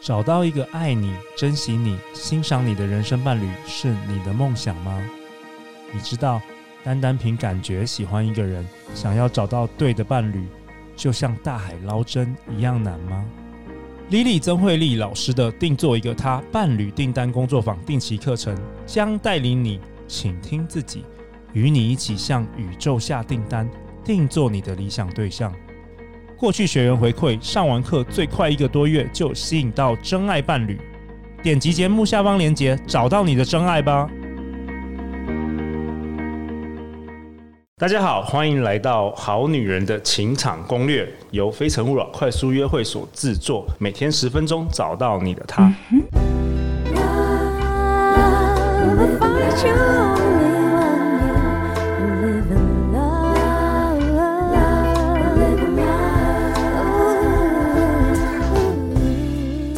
找到一个爱你、珍惜你、欣赏你的人生伴侣是你的梦想吗？你知道，单单凭感觉喜欢一个人，想要找到对的伴侣，就像大海捞针一样难吗？Lily 曾慧丽老师的定做一个他伴侣订单工作坊定期课程，将带领你倾听自己，与你一起向宇宙下订单，定做你的理想对象。过去学员回馈，上完课最快一个多月就吸引到真爱伴侣。点击节目下方链接，找到你的真爱吧。大家好，欢迎来到《好女人的情场攻略》，由非诚勿扰快速约会所制作，每天十分钟，找到你的他。嗯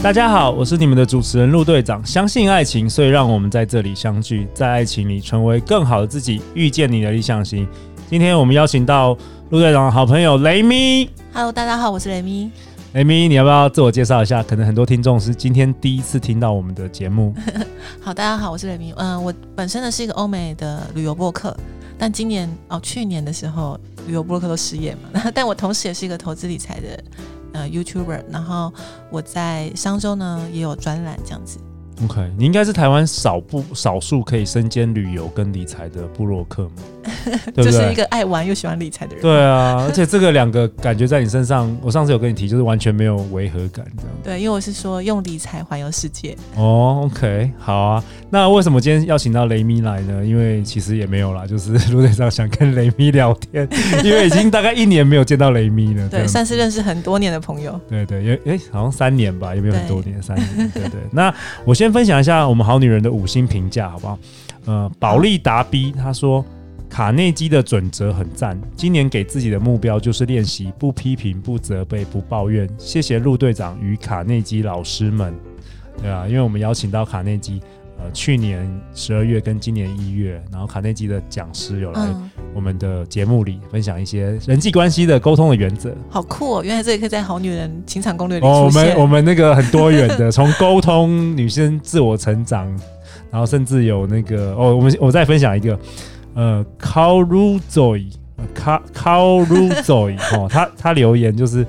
大家好，我是你们的主持人陆队长。相信爱情，所以让我们在这里相聚，在爱情里成为更好的自己，遇见你的理想型。今天我们邀请到陆队长的好朋友雷咪。Hello，大家好，我是雷咪。雷咪，你要不要自我介绍一下？可能很多听众是今天第一次听到我们的节目。好，大家好，我是雷咪。嗯、呃，我本身呢是一个欧美的旅游博客，但今年哦，去年的时候旅游博客都失业嘛，但我同时也是一个投资理财的。呃，YouTuber，然后我在商周呢也有专栏这样子。OK，你应该是台湾少部少数可以身兼旅游跟理财的部落客嘛？对对就是一个爱玩又喜欢理财的人。对啊，而且这个两个感觉在你身上，我上次有跟你提，就是完全没有违和感这样。对，因为我是说用理财环游世界。哦，OK，好啊。那为什么今天邀请到雷咪来呢？因为其实也没有啦，就是陆队长想跟雷咪聊天，因为已经大概一年没有见到雷咪了。对，算是认识很多年的朋友。对对，因为诶，好像三年吧，也没有很多年，三年。对对。那我先分享一下我们好女人的五星评价，好不好？呃，保利达 B 他说。卡内基的准则很赞，今年给自己的目标就是练习不批评、不责备、不抱怨。谢谢陆队长与卡内基老师们，对啊，因为我们邀请到卡内基，呃，去年十二月跟今年一月，然后卡内基的讲师有来我们的节目里分享一些人际关系的沟通的原则。好酷哦！原来这也可以在好女人情场攻略里哦，我们我们那个很多元的，从沟通、女生自我成长，然后甚至有那个哦，我们我再分享一个。呃，Caruzoi，Caruzoi 哦，他他留言就是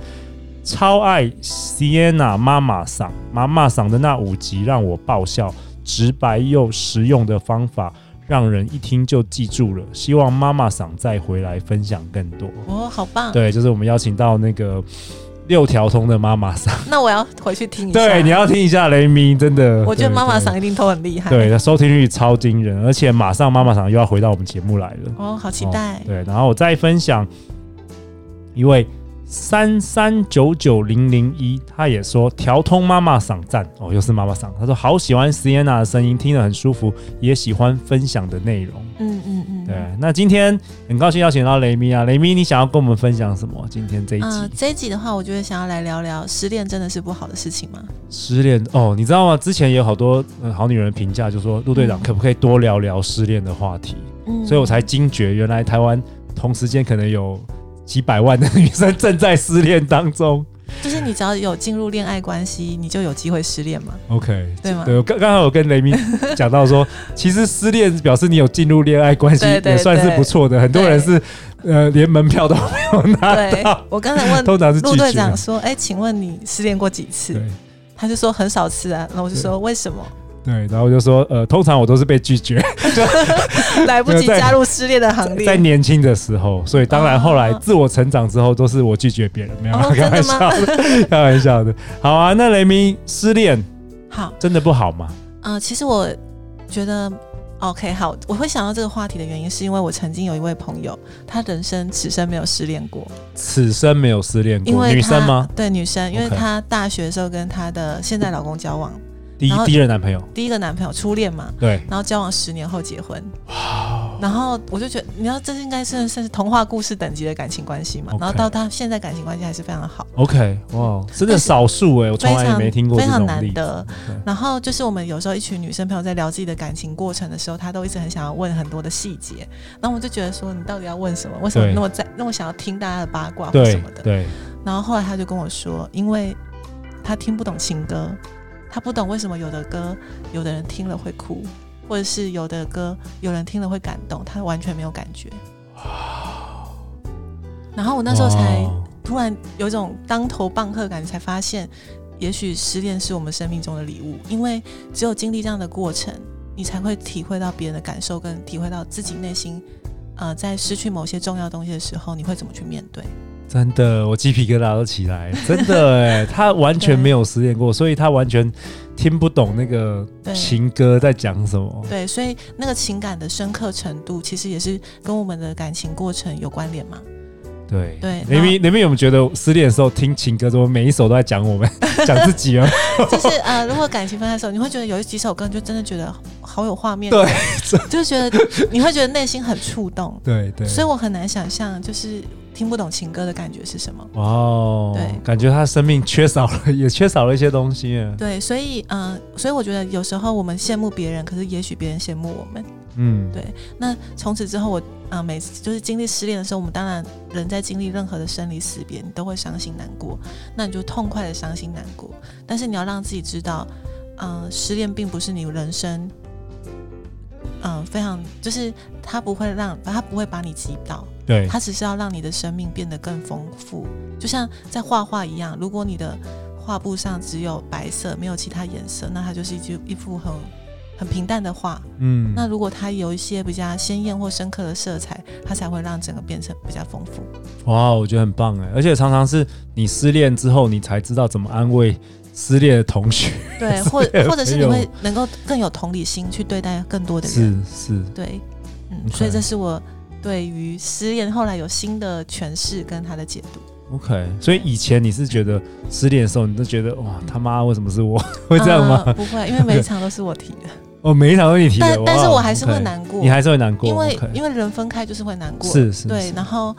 超爱 Sienna 妈妈嗓妈妈嗓的那五集让我爆笑，直白又实用的方法让人一听就记住了。希望妈妈嗓再回来分享更多哦，好棒！对，就是我们邀请到那个。六条通的妈妈嗓，那我要回去听一下。对，你要听一下雷咪，真的。我觉得妈妈嗓一定都很厉害。对，的收听率超惊人，而且马上妈妈嗓又要回到我们节目来了。哦，好期待。哦、对，然后我再分享一位三三九九零零一，他也说调通妈妈嗓赞哦，又是妈妈嗓。他说好喜欢 Sienna 的声音，听得很舒服，也喜欢分享的内容。嗯嗯嗯。对，那今天很高兴邀请到雷咪啊，雷咪，你想要跟我们分享什么？今天这一集，呃、这一集的话，我觉得想要来聊聊失恋真的是不好的事情吗？失恋哦，你知道吗？之前也有好多、呃、好女人评价，就说陆队长可不可以多聊聊失恋的话题？嗯，所以我才惊觉，原来台湾同时间可能有几百万的女生正在失恋当中。就是你只要有进入恋爱关系，你就有机会失恋嘛？OK，对吗？对，我刚刚好有跟雷米 讲到说，其实失恋表示你有进入恋爱关系，也算是不错的。很多人是呃连门票都没有拿到。我刚才问陆队长说：“哎、欸，请问你失恋过几次？”他就说很少次啊。然后我就说：“为什么？”对，然后我就说，呃，通常我都是被拒绝，就 来不及加入失恋的行列。在年轻的时候，所以当然后来自我成长之后，都是我拒绝别人，没有开玩笑的，开玩笑的。好啊，那雷明失恋好，真的不好吗？呃，其实我觉得 OK，好，我会想到这个话题的原因，是因为我曾经有一位朋友，他人生此生没有失恋过，此生没有失恋过，因为女生吗？对，女生，因为她大学的时候跟她的现在老公交往。第一第一任男朋友，第一个男朋友初恋嘛，对，然后交往十年后结婚，哇，然后我就觉得，你知道这是应该算是童话故事等级的感情关系嘛，然后到他现在感情关系还是非常好，OK，哇，真的少数哎，我从来也没听过，非常难得。然后就是我们有时候一群女生朋友在聊自己的感情过程的时候，她都一直很想要问很多的细节，然后我就觉得说，你到底要问什么？为什么那么在那么想要听大家的八卦或什么的？对。然后后来他就跟我说，因为他听不懂情歌。他不懂为什么有的歌有的人听了会哭，或者是有的歌有人听了会感动，他完全没有感觉。然后我那时候才突然有一种当头棒喝感觉，才发现，也许失恋是我们生命中的礼物，因为只有经历这样的过程，你才会体会到别人的感受，跟体会到自己内心，呃，在失去某些重要东西的时候，你会怎么去面对。真的，我鸡皮疙瘩都起来。真的哎，他完全没有失恋过，所以他完全听不懂那个情歌在讲什么。对，所以那个情感的深刻程度，其实也是跟我们的感情过程有关联嘛。对对，你们你们有没有觉得失恋的时候听情歌，怎么每一首都在讲我们，讲自己啊？就是呃，如果感情分开的时候，你会觉得有几首歌，就真的觉得好有画面，对，就觉得你会觉得内心很触动。对对，所以我很难想象，就是。听不懂情歌的感觉是什么？哦，对，感觉他生命缺少了，也缺少了一些东西。对，所以，嗯、呃，所以我觉得有时候我们羡慕别人，可是也许别人羡慕我们。嗯，对。那从此之后我，啊，每次就是经历失恋的时候，我们当然人在经历任何的生离死别，你都会伤心难过。那你就痛快的伤心难过，但是你要让自己知道，嗯、呃，失恋并不是你人生。嗯、呃，非常就是它不会让它不会把你击倒，对，它只是要让你的生命变得更丰富，就像在画画一样。如果你的画布上只有白色，没有其他颜色，那它就是一一幅很很平淡的画。嗯，那如果它有一些比较鲜艳或深刻的色彩，它才会让整个变成比较丰富。哇，我觉得很棒哎，而且常常是你失恋之后，你才知道怎么安慰。失恋的同学，对，或或者是你会能够更有同理心去对待更多的人，是是，对，嗯，Okay. 所以这是我对于失恋后来有新的诠释跟他的解读。OK，所以以前你是觉得失恋的时候，你都觉得哇他妈为什么是我 会这样吗？呃，不会，因为每一场都是我提的。哦，每一场都是你提的，但但是我还是会难过，你还是会难过，因为 Okay. 因为人分开就是会难过，是是，是，对，然后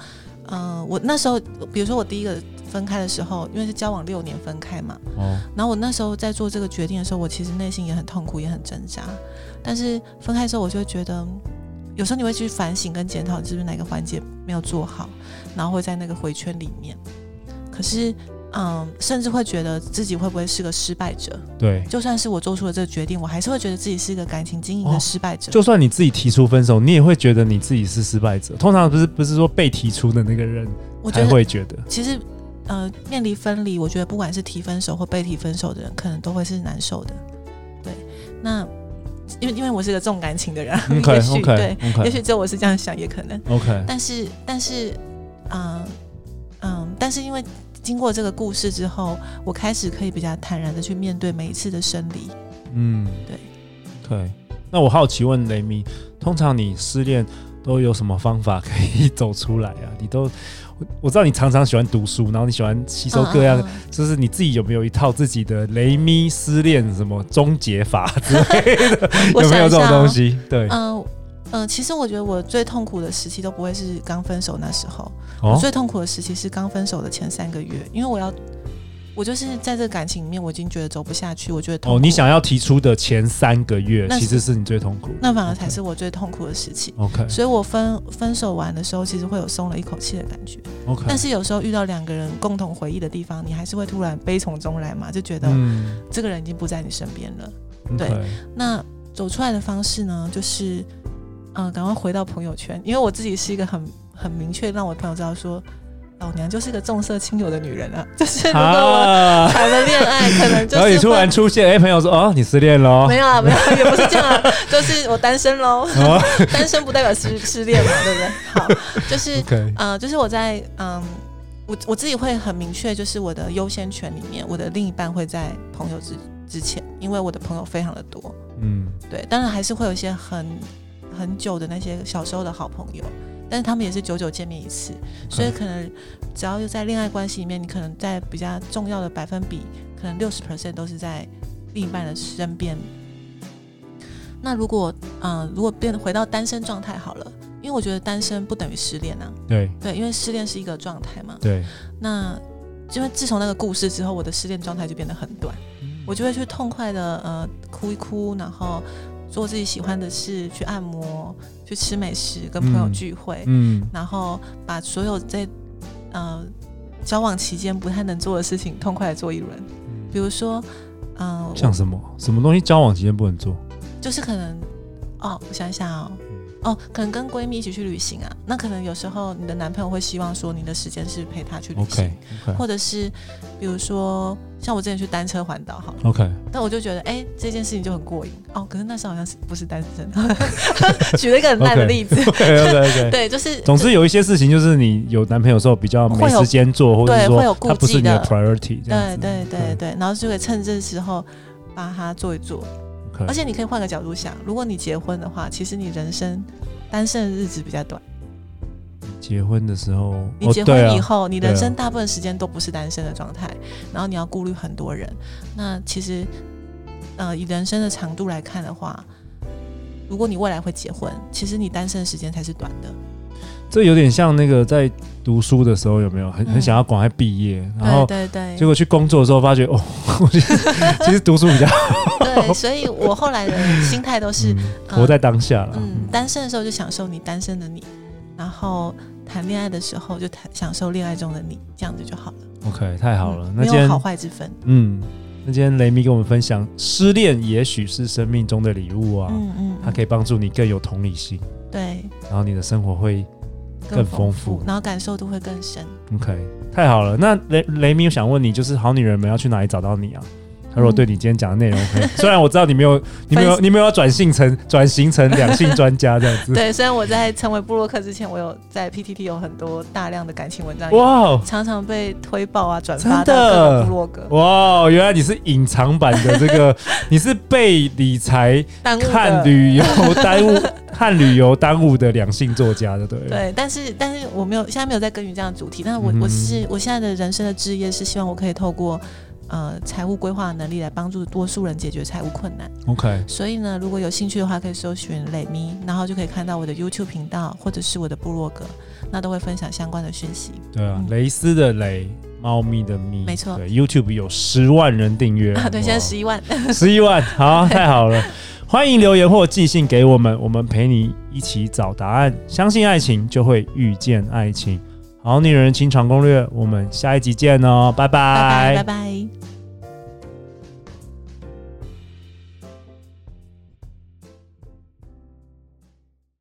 嗯、呃，我那时候比如说我第一个。分开的时候，因为是交往六年分开嘛，哦，然后我那时候在做这个决定的时候，我其实内心也很痛苦，也很挣扎。但是分开的时候，我就会觉得，有时候你会去反省跟检讨，是不是哪个环节没有做好，然后会在那个回圈里面。可是，嗯，甚至会觉得自己会不会是个失败者？对，就算是我做出了这个决定，我还是会觉得自己是一个感情经营的失败者。哦，就算你自己提出分手，你也会觉得你自己是失败者。通常不是不是说被提出的那个人才会觉得，其实。呃，面临分离，我觉得不管是提分手或被提分手的人，可能都会是难受的。对，那因为因为我是个重感情的人，okay, 也许 okay, 对，okay. 也许只有我是这样想，也可能。OK，但是但是，嗯、呃、嗯，但是因为经过这个故事之后，我开始可以比较坦然的去面对每一次的生离。嗯，对。对，那我好奇问雷米，通常你失恋都有什么方法可以走出来啊？你都。我知道你常常喜欢读书，然后你喜欢吸收各样，就是你自己有没有一套自己的雷咪失恋什么终结法之类的？有没有这种东西？对，嗯嗯，其实我觉得我最痛苦的时期都不会是刚分手那时候，我最痛苦的时期是刚分手的前三个月，因为我要。我就是在这个感情里面，我已经觉得走不下去，我觉得痛苦。哦，你想要提出的前三个月，其实是你最痛苦，那反而才是我最痛苦的时期。OK，所以我分分手完的时候，其实会有松了一口气的感觉。OK，但是有时候遇到两个人共同回忆的地方，你还是会突然悲从中来嘛，就觉得这个人已经不在你身边了。嗯、对，那走出来的方式呢，就是嗯，赶快回到朋友圈，因为我自己是一个很很明确让我朋友知道说。老娘就是个重色轻友的女人啊！就是如果我谈了恋爱，啊、可能就是。然后你突然出现，哎、欸，朋友说：“哦，你失恋了？”没有啊，没有，也不是这样啊，就是我单身喽。哦、单身不代表失失恋嘛，对不对？好，就是、Okay. 呃，就是我在嗯，我我自己会很明确，就是我的优先权里面，我的另一半会在朋友之之前，因为我的朋友非常的多。嗯，对，当然还是会有一些很很久的那些小时候的好朋友。但是他们也是久久见面一次，所以可能只要在恋爱关系里面，你可能在比较重要的百分比，可能六十 percent 都是在另一半的身边。那如果嗯、呃，如果变回到单身状态好了，因为我觉得单身不等于失恋啊。对对，因为失恋是一个状态嘛。对。那因为自从那个故事之后，我的失恋状态就变得很短，嗯、我就会去痛快的呃哭一哭，然后。做自己喜欢的事，去按摩，去吃美食，跟朋友聚会，嗯，嗯，然后把所有在呃交往期间不太能做的事情痛快的做一轮。嗯、比如说，嗯，像什么什么东西交往期间不能做？就是可能哦，我想想哦。哦，可能跟闺蜜一起去旅行啊，那可能有时候你的男朋友会希望说你的时间是陪他去旅行，okay, okay. 或者是比如说像我之前去单车环岛，好，OK，但我就觉得哎、欸、这件事情就很过瘾。哦。可是那时候好像是不是单身，举了一个很烂的例子，OK OK OK，对，就是总之有一些事情就是你有男朋友的时候比较没时间做，或者说他不是你的 priority，对对对对，然后就可以趁这时候把它做一做。而且你可以换个角度想，如果你结婚的话，其实你人生单身的日子比较短。结婚的时候，你结婚以后，哦啊、你人生大部分时间都不是单身的状态，然后你要顾虑很多人。那其实，呃，以人生的长度来看的话，如果你未来会结婚，其实你单身的时间才是短的。这有点像那个在读书的时候，有没有很很想要赶快毕业，嗯、然后对对对，结果去工作的时候发觉哦，我觉得其实读书比较 好。对，所以我后来的心态都是、嗯、活在当下了。嗯，单身的时候就享受你单身的你，然后谈恋爱的时候就谈享受恋爱中的你，这样子就好了。OK，太好了，嗯、那没有好坏之分。嗯，那今天雷米跟我们分享，失恋也许是生命中的礼物啊，嗯嗯，它可以帮助你更有同理心。对，然后你的生活会。更丰富，然后感受度会更深。OK，太好了。那雷雷米，我想问你，就是好女人们要去哪里找到你啊？他如果对你今天讲的内容虽然我知道你没有，你没有，你没有要转性成 转型成两性专家这样子。对，虽然我在成为布洛克之前，我有在 PTT 有很多大量的感情文章，哇，常常被推爆啊，转发到各个部落格。哇，原来你是隐藏版的这个，你是被理财看旅游耽误。看旅游耽误的两性作家的，对对，但是但是我没有现在没有在耕耘这样的主题，但是我、嗯、我是我现在的人生的志业是希望我可以透过呃财务规划的能力来帮助多数人解决财务困难。OK，所以呢，如果有兴趣的话，可以搜寻雷咪，然后就可以看到我的 YouTube 频道或者是我的部落格，那都会分享相关的讯息。对啊，嗯、蕾丝的蕾，猫咪的咪，没错。对，YouTube 有十万人订阅啊，对，现在十一万，十一万，好，太好了。欢迎留言或寄信给我们，我们陪你一起找答案。相信爱情，就会遇见爱情。好女人情场攻略，我们下一集见哦，拜拜，拜拜。拜拜。